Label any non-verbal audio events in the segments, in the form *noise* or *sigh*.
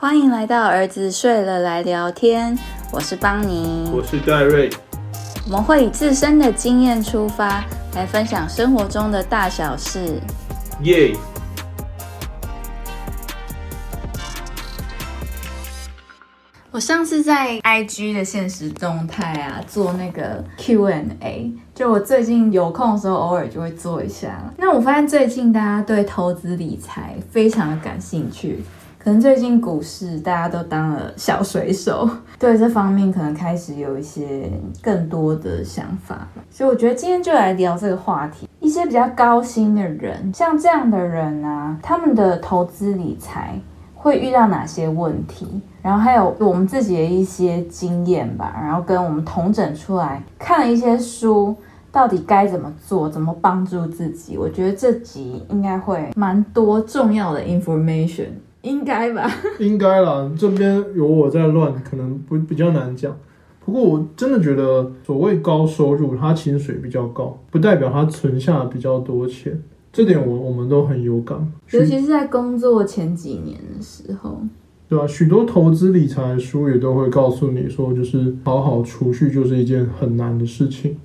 欢迎来到儿子睡了来聊天，我是邦尼，我是戴瑞。我们会以自身的经验出发，来分享生活中的大小事。耶！我上次在 IG 的现实动态啊，做那个 Q&A，就我最近有空的时候，偶尔就会做一下。那我发现最近大家对投资理财非常的感兴趣。可能最近股市大家都当了小水手，*laughs* 对这方面可能开始有一些更多的想法，所以我觉得今天就来聊这个话题。一些比较高薪的人，像这样的人啊，他们的投资理财会遇到哪些问题？然后还有我们自己的一些经验吧，然后跟我们同整出来看了一些书，到底该怎么做，怎么帮助自己？我觉得这集应该会蛮多重要的 information。应该吧，*laughs* 应该啦。这边有我在乱，可能不比较难讲。不过我真的觉得，所谓高收入，他薪水比较高，不代表他存下比较多钱。这点我我们都很有感，尤其是在工作前几年的时候，对吧？许多投资理财书也都会告诉你说，就是好好储蓄就是一件很难的事情。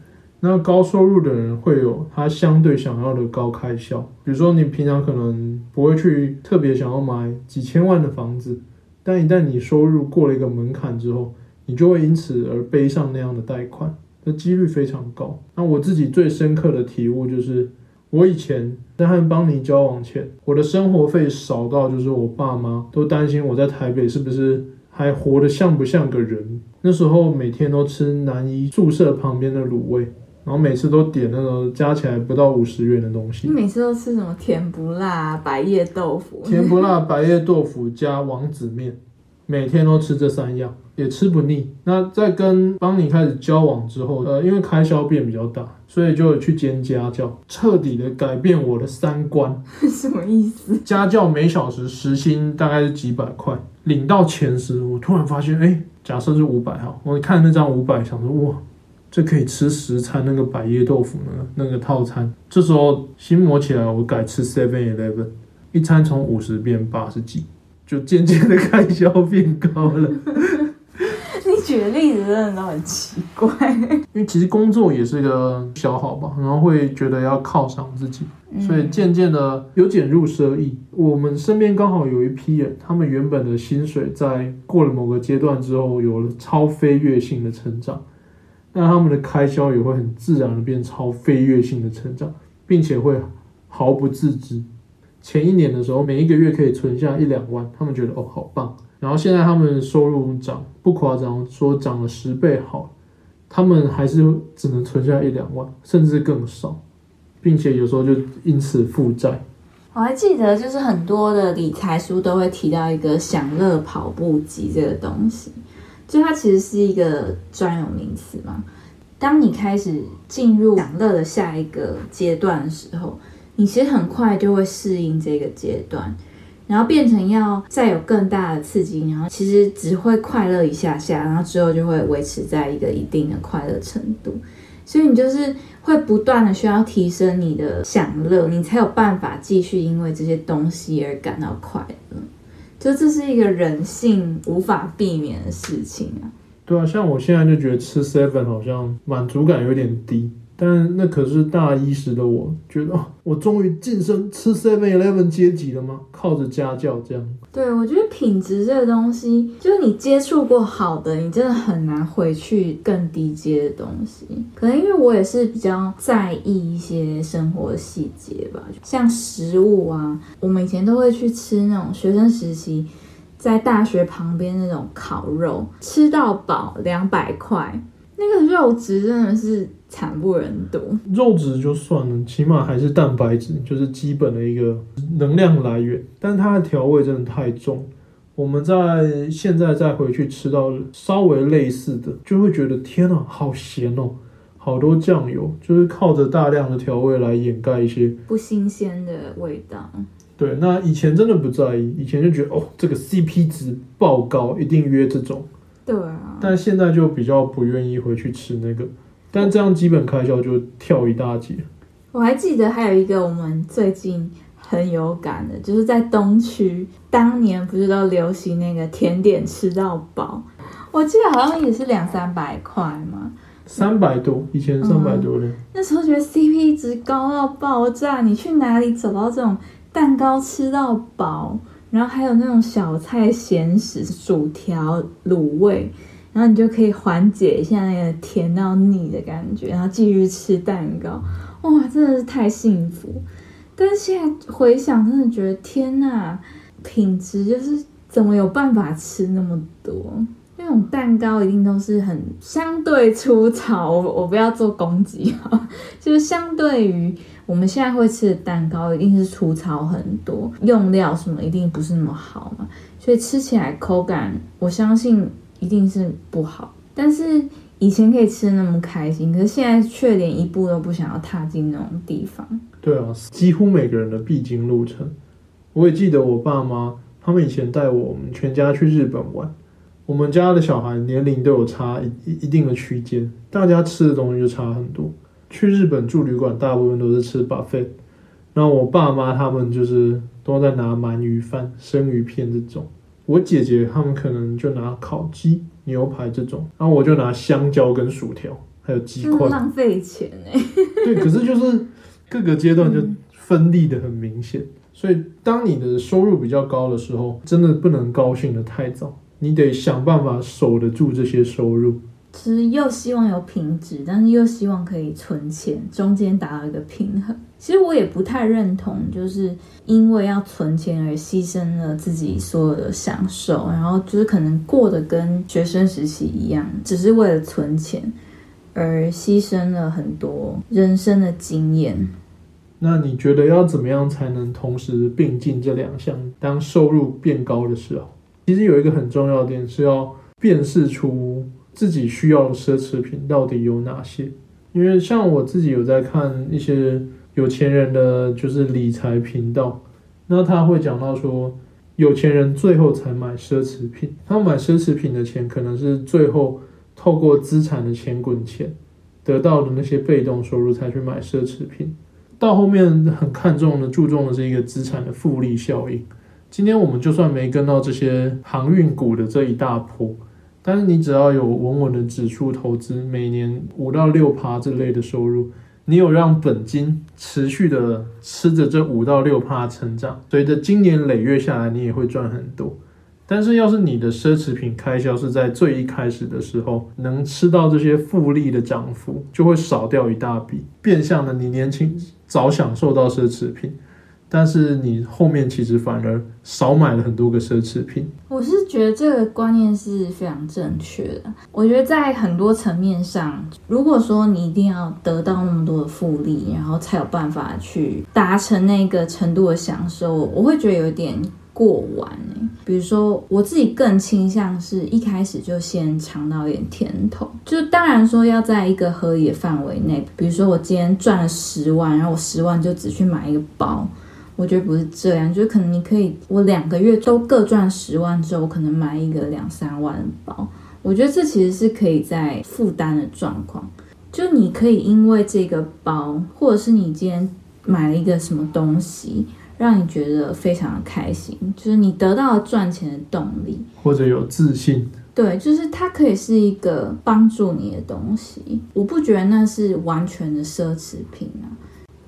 那高收入的人会有他相对想要的高开销，比如说你平常可能不会去特别想要买几千万的房子，但一旦你收入过了一个门槛之后，你就会因此而背上那样的贷款，那几率非常高。那我自己最深刻的体悟就是，我以前在和邦尼交往前，我的生活费少到就是我爸妈都担心我在台北是不是还活得像不像个人。那时候每天都吃南一宿舍旁边的卤味。然后每次都点那个加起来不到五十元的东西。你每次都吃什么甜不辣、白叶豆腐？甜不辣、白叶豆腐加王子面，每天都吃这三样，也吃不腻。那在跟邦尼开始交往之后，呃，因为开销变比较大，所以就去兼家教，彻底的改变我的三观。*laughs* 什么意思？家教每小时时薪大概是几百块，领到钱时，我突然发现，哎，假设是五百哈，我看那张五百，想说哇。这可以吃十餐那个百叶豆腐呢，那个套餐。这时候心魔起来，我改吃 Seven Eleven，一餐从五十变八十几，就渐渐的 *laughs* 开销变高了。*laughs* 你举的例子真的都很奇怪。*laughs* 因为其实工作也是一个消耗吧，然后会觉得要犒赏自己，所以渐渐的有减入奢易。我们身边刚好有一批人，他们原本的薪水在过了某个阶段之后，有了超飞跃性的成长。那他们的开销也会很自然的变超飞跃性的成长，并且会毫不自知。前一年的时候，每一个月可以存下一两万，他们觉得哦好棒。然后现在他们收入涨不夸张，说涨了十倍好，他们还是只能存下一两万，甚至更少，并且有时候就因此负债。我还记得，就是很多的理财书都会提到一个享乐跑步机这个东西。就它其实是一个专有名词嘛。当你开始进入享乐的下一个阶段的时候，你其实很快就会适应这个阶段，然后变成要再有更大的刺激，然后其实只会快乐一下下，然后之后就会维持在一个一定的快乐程度。所以你就是会不断的需要提升你的享乐，你才有办法继续因为这些东西而感到快乐。就这是一个人性无法避免的事情啊。对啊，像我现在就觉得吃 seven 好像满足感有点低。但那可是大一时的我，觉得我终于晋升吃 Seven Eleven 阶级了吗？靠着家教这样。对，我觉得品质这个东西，就是你接触过好的，你真的很难回去更低阶的东西。可能因为我也是比较在意一些生活细节吧，像食物啊，我们以前都会去吃那种学生时期在大学旁边那种烤肉，吃到饱两百块。那个肉质真的是惨不忍睹。肉质就算了，起码还是蛋白质，就是基本的一个能量来源。但它的调味真的太重。我们在现在再回去吃到稍微类似的，就会觉得天啊，好咸哦，好多酱油，就是靠着大量的调味来掩盖一些不新鲜的味道。对，那以前真的不在意，以前就觉得哦，这个 CP 值爆高，一定约这种。对啊，但现在就比较不愿意回去吃那个，但这样基本开销就跳一大截。我还记得还有一个我们最近很有感的，就是在东区，当年不是都流行那个甜点吃到饱，我记得好像也是两三百块嘛。三百多，以前三百多的。那时候觉得 CP 值高到爆炸，你去哪里找到这种蛋糕吃到饱？然后还有那种小菜、咸食、薯条、卤味，然后你就可以缓解一下那个甜到腻的感觉，然后继续吃蛋糕。哇，真的是太幸福！但是现在回想，真的觉得天呐，品质就是怎么有办法吃那么多？那种蛋糕一定都是很相对粗糙，我我不要做攻击哈，*laughs* 就是相对于我们现在会吃的蛋糕，一定是粗糙很多，用料什么一定不是那么好嘛，所以吃起来口感，我相信一定是不好。但是以前可以吃的那么开心，可是现在却连一步都不想要踏进那种地方。对啊，几乎每个人的必经路程。我也记得我爸妈他们以前带我们全家去日本玩。我们家的小孩年龄都有差一一定的区间，大家吃的东西就差很多。去日本住旅馆，大部分都是吃 buffet，然后我爸妈他们就是都在拿鳗鱼饭、生鱼片这种。我姐姐他们可能就拿烤鸡、牛排这种，然后我就拿香蕉跟薯条，还有鸡块。浪费钱哎。对，可是就是各个阶段就分立的很明显，所以当你的收入比较高的时候，真的不能高兴的太早。你得想办法守得住这些收入，其实又希望有品质，但是又希望可以存钱，中间达到一个平衡。其实我也不太认同，就是因为要存钱而牺牲了自己所有的享受，然后就是可能过得跟学生时期一样，只是为了存钱而牺牲了很多人生的经验。那你觉得要怎么样才能同时并进这两项？当收入变高的时候？其实有一个很重要的点是要辨识出自己需要的奢侈品到底有哪些。因为像我自己有在看一些有钱人的就是理财频道，那他会讲到说，有钱人最后才买奢侈品，他买奢侈品的钱可能是最后透过资产的钱滚钱得到的那些被动收入才去买奢侈品，到后面很看重的注重的是一个资产的复利效应。今天我们就算没跟到这些航运股的这一大波，但是你只要有稳稳的指数投资，每年五到六趴这类的收入，你有让本金持续的吃着这五到六趴成长，随着今年累月下来，你也会赚很多。但是要是你的奢侈品开销是在最一开始的时候，能吃到这些复利的涨幅，就会少掉一大笔，变相的你年轻早享受到奢侈品。但是你后面其实反而少买了很多个奢侈品。我是觉得这个观念是非常正确的。我觉得在很多层面上，如果说你一定要得到那么多的复利，然后才有办法去达成那个程度的享受，我会觉得有点过完比如说我自己更倾向是一开始就先尝到一点甜头，就当然说要在一个合理的范围内。比如说我今天赚了十万，然后我十万就只去买一个包。我觉得不是这样，就是可能你可以，我两个月都各赚十万之后，我可能买一个两三万的包。我觉得这其实是可以在负担的状况，就你可以因为这个包，或者是你今天买了一个什么东西，让你觉得非常的开心，就是你得到了赚钱的动力，或者有自信。对，就是它可以是一个帮助你的东西。我不觉得那是完全的奢侈品啊。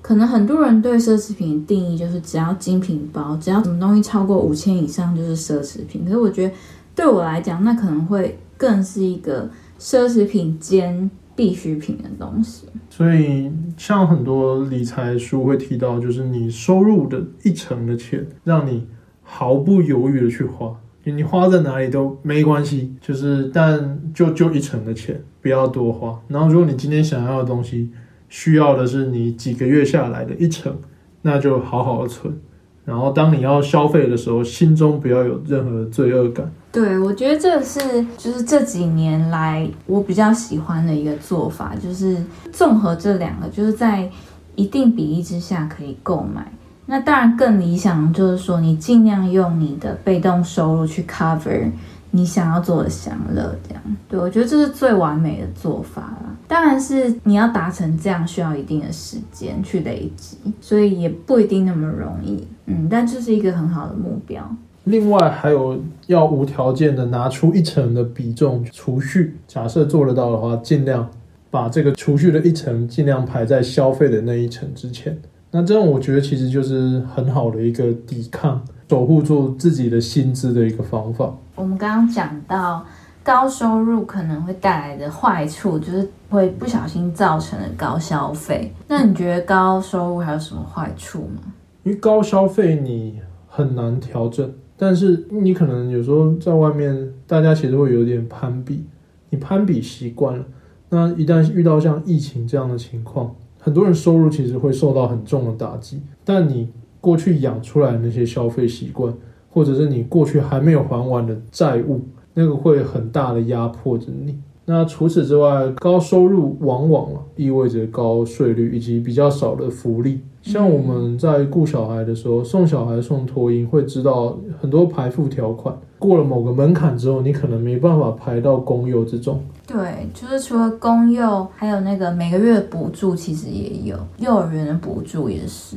可能很多人对奢侈品的定义就是只要精品包，只要什么东西超过五千以上就是奢侈品。可是我觉得对我来讲，那可能会更是一个奢侈品兼必需品的东西。所以像很多理财书会提到，就是你收入的一成的钱，让你毫不犹豫的去花，你花在哪里都没关系，就是但就就一成的钱，不要多花。然后如果你今天想要的东西，需要的是你几个月下来的一成，那就好好存。然后当你要消费的时候，心中不要有任何的罪恶感。对，我觉得这是就是这几年来我比较喜欢的一个做法，就是综合这两个，就是在一定比例之下可以购买。那当然更理想就是说，你尽量用你的被动收入去 cover 你想要做的享乐，这样。对我觉得这是最完美的做法啦。当然是你要达成这样，需要一定的时间去累积，所以也不一定那么容易。嗯，但这是一个很好的目标。另外还有要无条件的拿出一成的比重储蓄，假设做得到的话，尽量把这个储蓄的一成尽量排在消费的那一层之前。那这样我觉得其实就是很好的一个抵抗、守护住自己的薪资的一个方法。我们刚刚讲到高收入可能会带来的坏处，就是会不小心造成的高消费。那你觉得高收入还有什么坏处吗？因为高消费你很难调整。但是你可能有时候在外面，大家其实会有点攀比，你攀比习惯了，那一旦遇到像疫情这样的情况，很多人收入其实会受到很重的打击。但你过去养出来的那些消费习惯，或者是你过去还没有还完的债务，那个会很大的压迫着你。那除此之外，高收入往往意味着高税率以及比较少的福利。像我们在雇小孩的时候，送小孩送托婴，会知道很多排付条款，过了某个门槛之后，你可能没办法排到公幼这种。对，就是除了公幼，还有那个每个月补助，其实也有幼儿园的补助也是。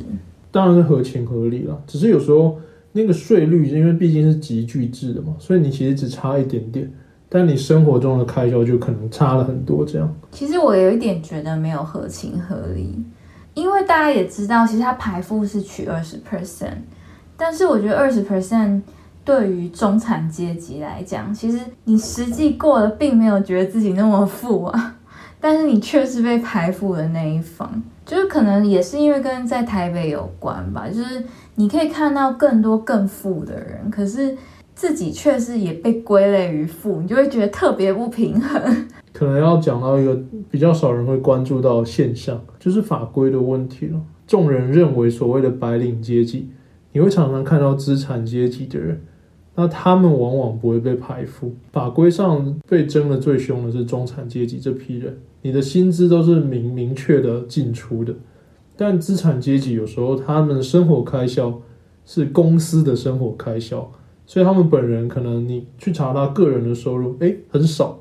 当然是合情合理了，只是有时候那个税率，因为毕竟是集聚制的嘛，所以你其实只差一点点，但你生活中的开销就可能差了很多。这样，其实我有一点觉得没有合情合理。因为大家也知道，其实它排付是取二十 percent，但是我觉得二十 percent 对于中产阶级来讲，其实你实际过得并没有觉得自己那么富啊，*laughs* 但是你却是被排付的那一方，就是可能也是因为跟在台北有关吧，就是你可以看到更多更富的人，可是自己却是也被归类于富，你就会觉得特别不平衡。*laughs* 可能要讲到一个比较少人会关注到现象，就是法规的问题了。众人认为所谓的白领阶级，你会常常看到资产阶级的人，那他们往往不会被排富。法规上被争的最凶的是中产阶级这批人，你的薪资都是明明确的进出的。但资产阶级有时候他们的生活开销是公司的生活开销，所以他们本人可能你去查他个人的收入，诶，很少。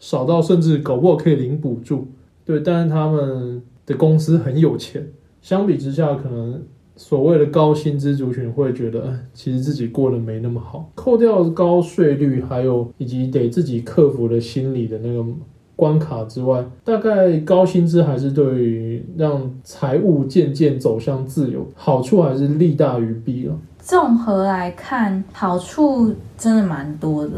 少到甚至搞不好可以领补助，对，但是他们的公司很有钱，相比之下，可能所谓的高薪资族群会觉得，其实自己过得没那么好。扣掉高税率，还有以及得自己克服的心理的那个关卡之外，大概高薪资还是对于让财务渐渐走向自由，好处还是利大于弊了。综合来看，好处真的蛮多的。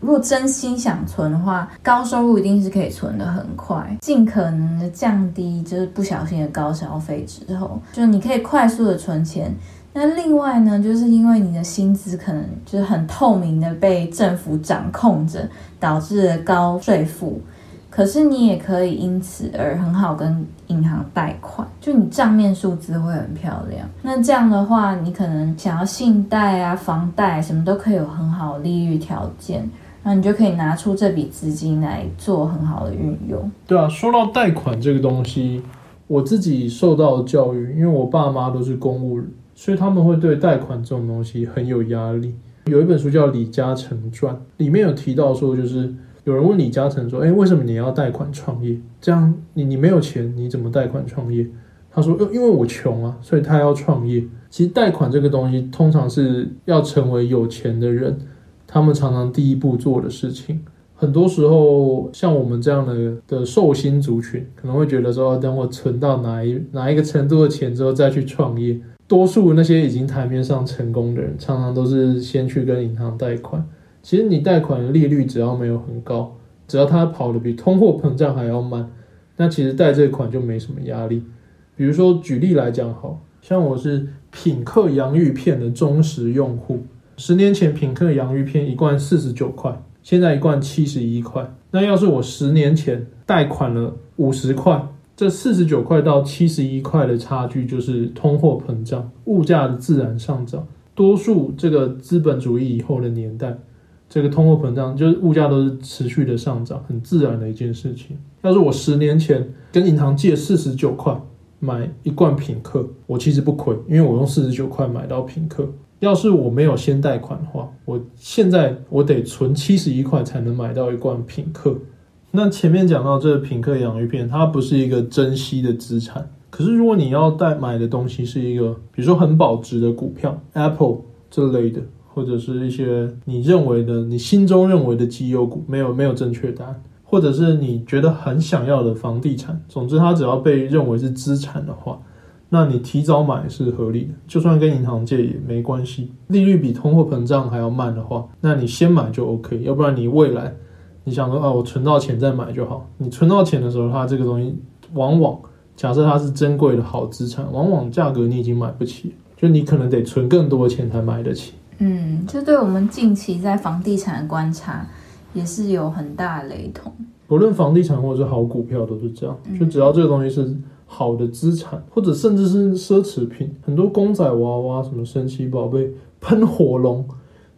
如果真心想存的话，高收入一定是可以存的很快，尽可能的降低就是不小心的高消费之后，就你可以快速的存钱。那另外呢，就是因为你的薪资可能就是很透明的被政府掌控着，导致高税负。可是你也可以因此而很好跟银行贷款，就你账面数字会很漂亮。那这样的话，你可能想要信贷啊、房贷什么都可以有很好利率条件。那你就可以拿出这笔资金来做很好的运用。对啊，说到贷款这个东西，我自己受到的教育，因为我爸妈都是公务人，所以他们会对贷款这种东西很有压力。有一本书叫《李嘉诚传》，里面有提到说，就是有人问李嘉诚说：“哎，为什么你要贷款创业？这样你你没有钱，你怎么贷款创业？”他说：“因为我穷啊，所以他要创业。”其实贷款这个东西，通常是要成为有钱的人。他们常常第一步做的事情，很多时候像我们这样的的寿星族群，可能会觉得说，等我存到哪一哪一个程度的钱之后再去创业。多数那些已经台面上成功的人，常常都是先去跟银行贷款。其实你贷款的利率只要没有很高，只要它跑得比通货膨胀还要慢，那其实贷这款就没什么压力。比如说举例来讲，好像我是品客洋芋片的忠实用户。十年前品客洋芋片一罐四十九块，现在一罐七十一块。那要是我十年前贷款了五十块，这四十九块到七十一块的差距就是通货膨胀，物价的自然上涨。多数这个资本主义以后的年代，这个通货膨胀就是物价都是持续的上涨，很自然的一件事情。要是我十年前跟银行借四十九块买一罐品客，我其实不亏，因为我用四十九块买到品客。要是我没有先贷款的话，我现在我得存七十一块才能买到一罐品客。那前面讲到这个品客洋芋片，它不是一个珍稀的资产。可是如果你要贷买的东西是一个，比如说很保值的股票，Apple 这类的，或者是一些你认为的、你心中认为的绩优股，没有没有正确答案，或者是你觉得很想要的房地产，总之它只要被认为是资产的话，那你提早买是合理的，就算跟银行借也没关系。利率比通货膨胀还要慢的话，那你先买就 OK，要不然你未来。你想说啊，我存到钱再买就好。你存到钱的时候，它这个东西往往假设它是珍贵的好资产，往往价格你已经买不起，就你可能得存更多钱才买得起。嗯，这对我们近期在房地产的观察也是有很大雷同。不论房地产或者是好股票都是这样，就只要这个东西是好的资产，或者甚至是奢侈品，很多公仔娃娃、什么神奇宝贝、喷火龙、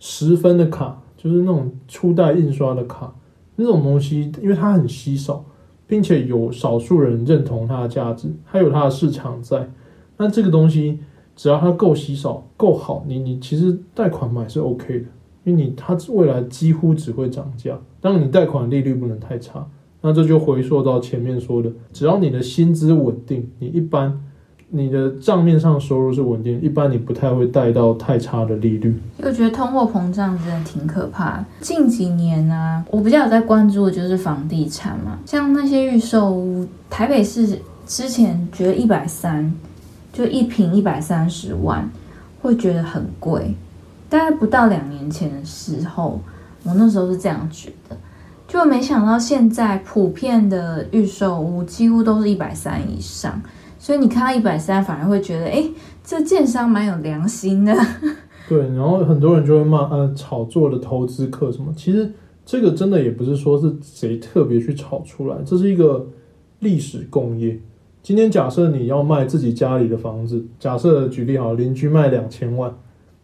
十分的卡，就是那种初代印刷的卡。那种东西，因为它很稀少，并且有少数人认同它的价值，还有它的市场在。那这个东西只要它够稀少、够好，你你其实贷款买是 OK 的，因为你它未来几乎只会涨价。当然，你贷款利率不能太差。那这就回溯到前面说的，只要你的薪资稳定，你一般。你的账面上收入是稳定，一般你不太会贷到太差的利率。我觉得通货膨胀真的挺可怕。近几年呢，我比较有在关注的就是房地产嘛，像那些预售屋，台北市之前觉得一百三，就一瓶一百三十万，会觉得很贵。大概不到两年前的时候，我那时候是这样觉得，就没想到现在普遍的预售屋几乎都是一百三以上。所以你看到一百三，反而会觉得，哎，这建商蛮有良心的。对，然后很多人就会骂，呃，炒作的投资客什么。其实这个真的也不是说是谁特别去炒出来，这是一个历史工业。今天假设你要卖自己家里的房子，假设举例好，邻居卖两千万，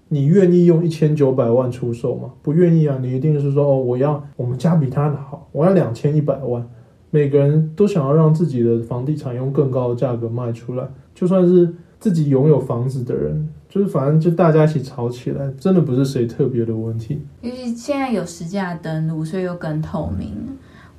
你愿意用一千九百万出售吗？不愿意啊，你一定是说，哦，我要我们家比他好，我要两千一百万。每个人都想要让自己的房地产用更高的价格卖出来，就算是自己拥有房子的人，就是反正就大家一起吵起来，真的不是谁特别的问题。尤其现在有实价登录，所以又更透明，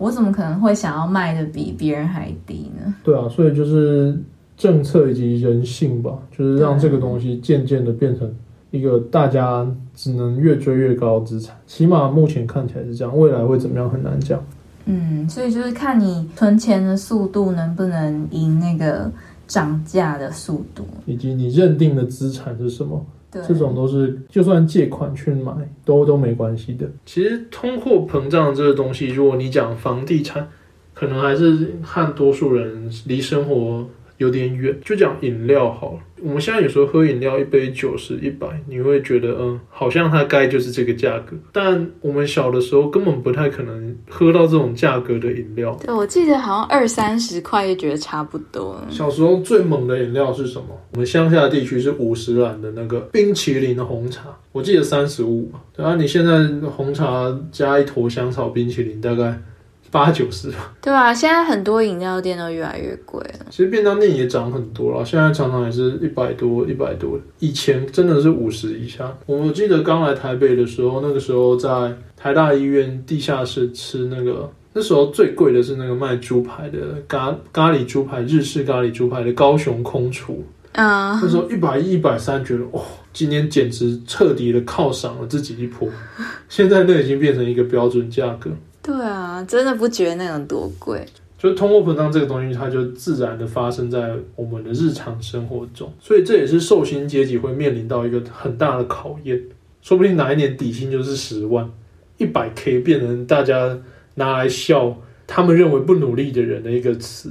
我怎么可能会想要卖的比别人还低呢？对啊，所以就是政策以及人性吧，就是让这个东西渐渐的变成一个大家只能越追越高的资产，起码目前看起来是这样，未来会怎么样很难讲。嗯，所以就是看你存钱的速度能不能赢那个涨价的速度，以及你认定的资产是什么，对，这种都是就算借款去买都都没关系的。其实通货膨胀这个东西，如果你讲房地产，可能还是和多数人离生活。有点远，就讲饮料好了。我们现在有时候喝饮料，一杯九十、一百，你会觉得，嗯，好像它该就是这个价格。但我们小的时候根本不太可能喝到这种价格的饮料。对，我记得好像二三十块就觉得差不多。小时候最猛的饮料是什么？我们乡下地区是五十兰的那个冰淇淋的红茶，我记得三十五。对啊，你现在红茶加一坨香草冰淇淋，大概。八九十吧，对啊，现在很多饮料店都越来越贵了。其实便当店也涨很多了，现在常常也是一百多、一百多。以前真的是五十以下。我记得刚来台北的时候，那个时候在台大医院地下室吃那个，那时候最贵的是那个卖猪排的咖咖喱猪排，日式咖喱猪排的高雄空厨。啊，那时候一百一、一百三，觉得哦，今天简直彻底的犒赏了自己一波。现在那已经变成一个标准价格。对啊，真的不觉得那种多贵。就是通货膨胀这个东西，它就自然的发生在我们的日常生活中，所以这也是寿星阶级会面临到一个很大的考验。说不定哪一年底薪就是十万，一百 K 变成大家拿来笑他们认为不努力的人的一个词。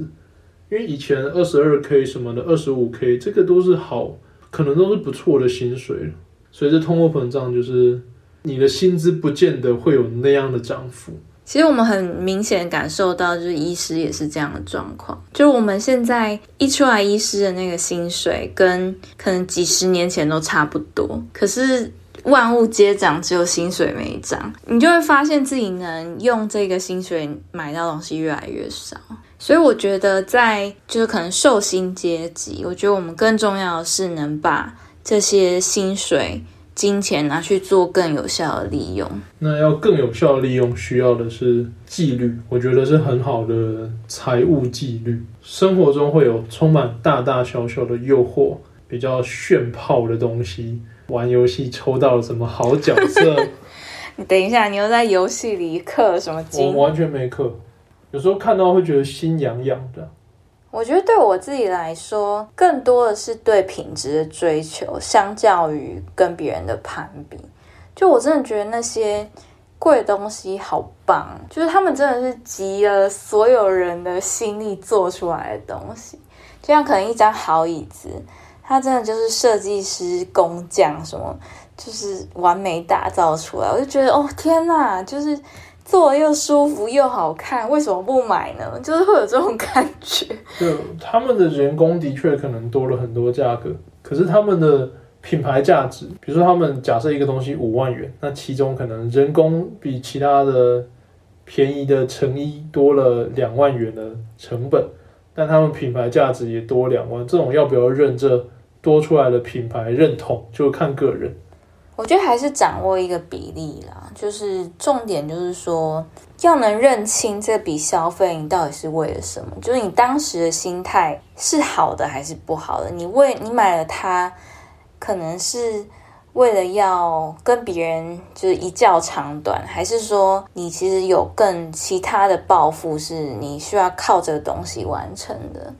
因为以前二十二 K 什么的，二十五 K 这个都是好，可能都是不错的薪水。随着通货膨胀，就是你的薪资不见得会有那样的涨幅。其实我们很明显感受到，就是医师也是这样的状况。就是我们现在一出来，医师的那个薪水跟可能几十年前都差不多。可是万物皆涨，只有薪水没涨，你就会发现自己能用这个薪水买到东西越来越少。所以我觉得，在就是可能寿星阶级，我觉得我们更重要的是能把这些薪水金钱拿去做更有效的利用。那要更有效的利用，需要的是纪律，我觉得是很好的财务纪律。生活中会有充满大大小小的诱惑，比较炫炮的东西，玩游戏抽到了什么好角色，*laughs* 你等一下，你又在游戏里氪什么我金？完全没刻。有时候看到会觉得心痒痒的。我觉得对我自己来说，更多的是对品质的追求，相较于跟别人的攀比。就我真的觉得那些贵东西好棒，就是他们真的是集了所有人的心力做出来的东西。就像可能一张好椅子，它真的就是设计师工匠什么，就是完美打造出来。我就觉得哦天哪，就是做又舒服又好看，为什么不买呢？就是会有这种感觉。就他们的人工的确可能多了很多价格，可是他们的品牌价值，比如说他们假设一个东西五万元，那其中可能人工比其他的便宜的成衣多了两万元的成本，但他们品牌价值也多两万，这种要不要认这多出来的品牌认同，就看个人。我觉得还是掌握一个比例啦，就是重点就是说，要能认清这笔消费你到底是为了什么，就是你当时的心态是好的还是不好的。你为你买了它，可能是为了要跟别人就是一较长短，还是说你其实有更其他的抱负，是你需要靠这个东西完成的。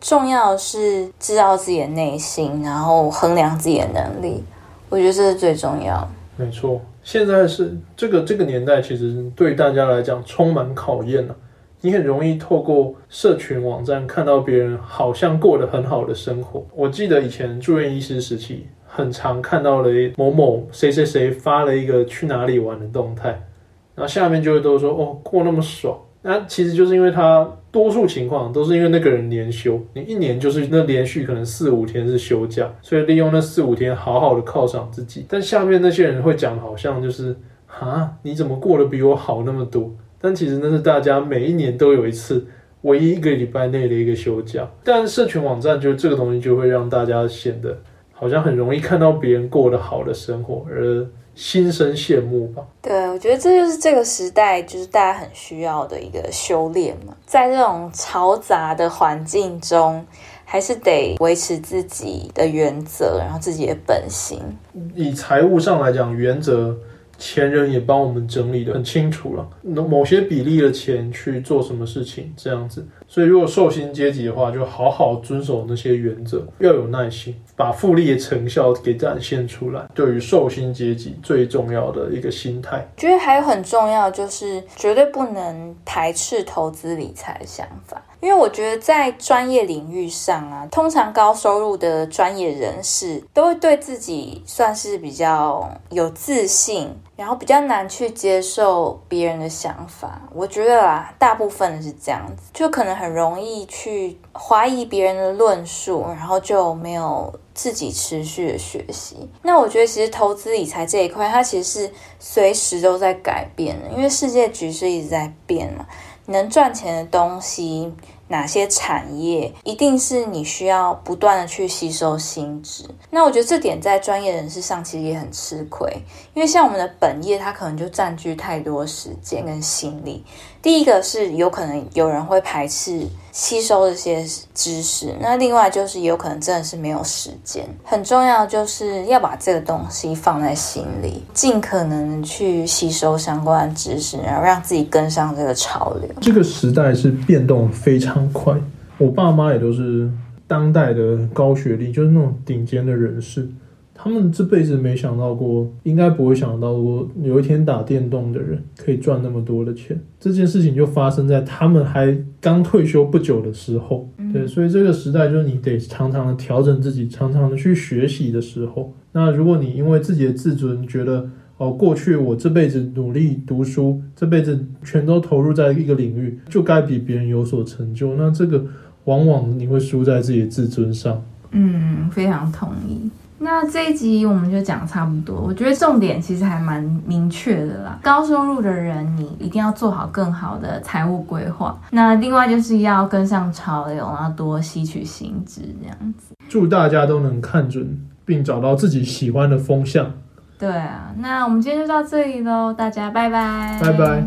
重要是知道自己的内心，然后衡量自己的能力。我觉得这是最重要。没错，现在是这个这个年代，其实对大家来讲充满考验了、你很容易透过社群网站看到别人好像过得很好的生活。我记得以前住院医师时期，很常看到了某某谁谁谁发了一个去哪里玩的动态，然后下面就会都说哦过那么爽。那其实就是因为他多数情况都是因为那个人年休，你一年就是那连续可能四五天是休假，所以利用那四五天好好的犒赏自己。但下面那些人会讲，好像就是啊，你怎么过得比我好那么多？但其实那是大家每一年都有一次唯一一个礼拜内的一个休假。但社群网站就这个东西就会让大家显得好像很容易看到别人过得好的生活，而心生羡慕吧。对，我觉得这就是这个时代，就是大家很需要的一个修炼嘛。在这种嘈杂的环境中，还是得维持自己的原则，然后自己的本心。以财务上来讲，原则前人也帮我们整理的很清楚了，那某些比例的钱去做什么事情，这样子。所以如果受薪阶级的话，就好好遵守那些原则，要有耐心，把复利的成效给展现出来。对于寿星阶级最重要的一个心态。觉得还有很重要，就是绝对不能排斥投资理财的想法。因为我觉得在专业领域上啊，通常高收入的专业人士都会对自己算是比较有自信，然后比较难去接受别人的想法。我觉得啦，大部分是这样子，就可能很容易去怀疑别人的论述，然后就没有自己持续的学习。那我觉得其实投资理财这一块，它其实是随时都在改变的，因为世界局势一直在变嘛。能赚钱的东西，哪些产业，一定是你需要不断的去吸收新知。那我觉得这点在专业人士上其实也很吃亏，因为像我们的本业，它可能就占据太多时间跟心力。第一个是有可能有人会排斥吸收这些知识，那另外就是有可能真的是没有时间。很重要就是要把这个东西放在心里，尽可能去吸收相关的知识，然后让自己跟上这个潮流。这个时代是变动非常快，我爸妈也都是当代的高学历，就是那种顶尖的人士。他们这辈子没想到过，应该不会想到过，有一天打电动的人可以赚那么多的钱。这件事情就发生在他们还刚退休不久的时候。对，所以这个时代就是你得常常的调整自己，常常的去学习的时候。那如果你因为自己的自尊觉得，哦，过去我这辈子努力读书，这辈子全都投入在一个领域，就该比别人有所成就。那这个往往你会输在自己的自尊上。嗯，非常同意。那这一集我们就讲差不多，我觉得重点其实还蛮明确的啦。高收入的人，你一定要做好更好的财务规划。那另外就是要跟上潮流，然后多吸取新知，这样子。祝大家都能看准并找到自己喜欢的风向，对啊，那我们今天就到这里喽，大家拜拜，拜拜。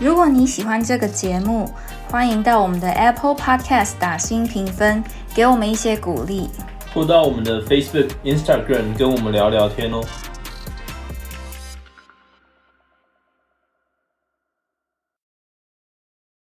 如果你喜欢这个节目，欢迎到我们的 Apple Podcast 打新评分，给我们一些鼓励。或到我们的 Facebook、Instagram 跟我们聊聊天哦。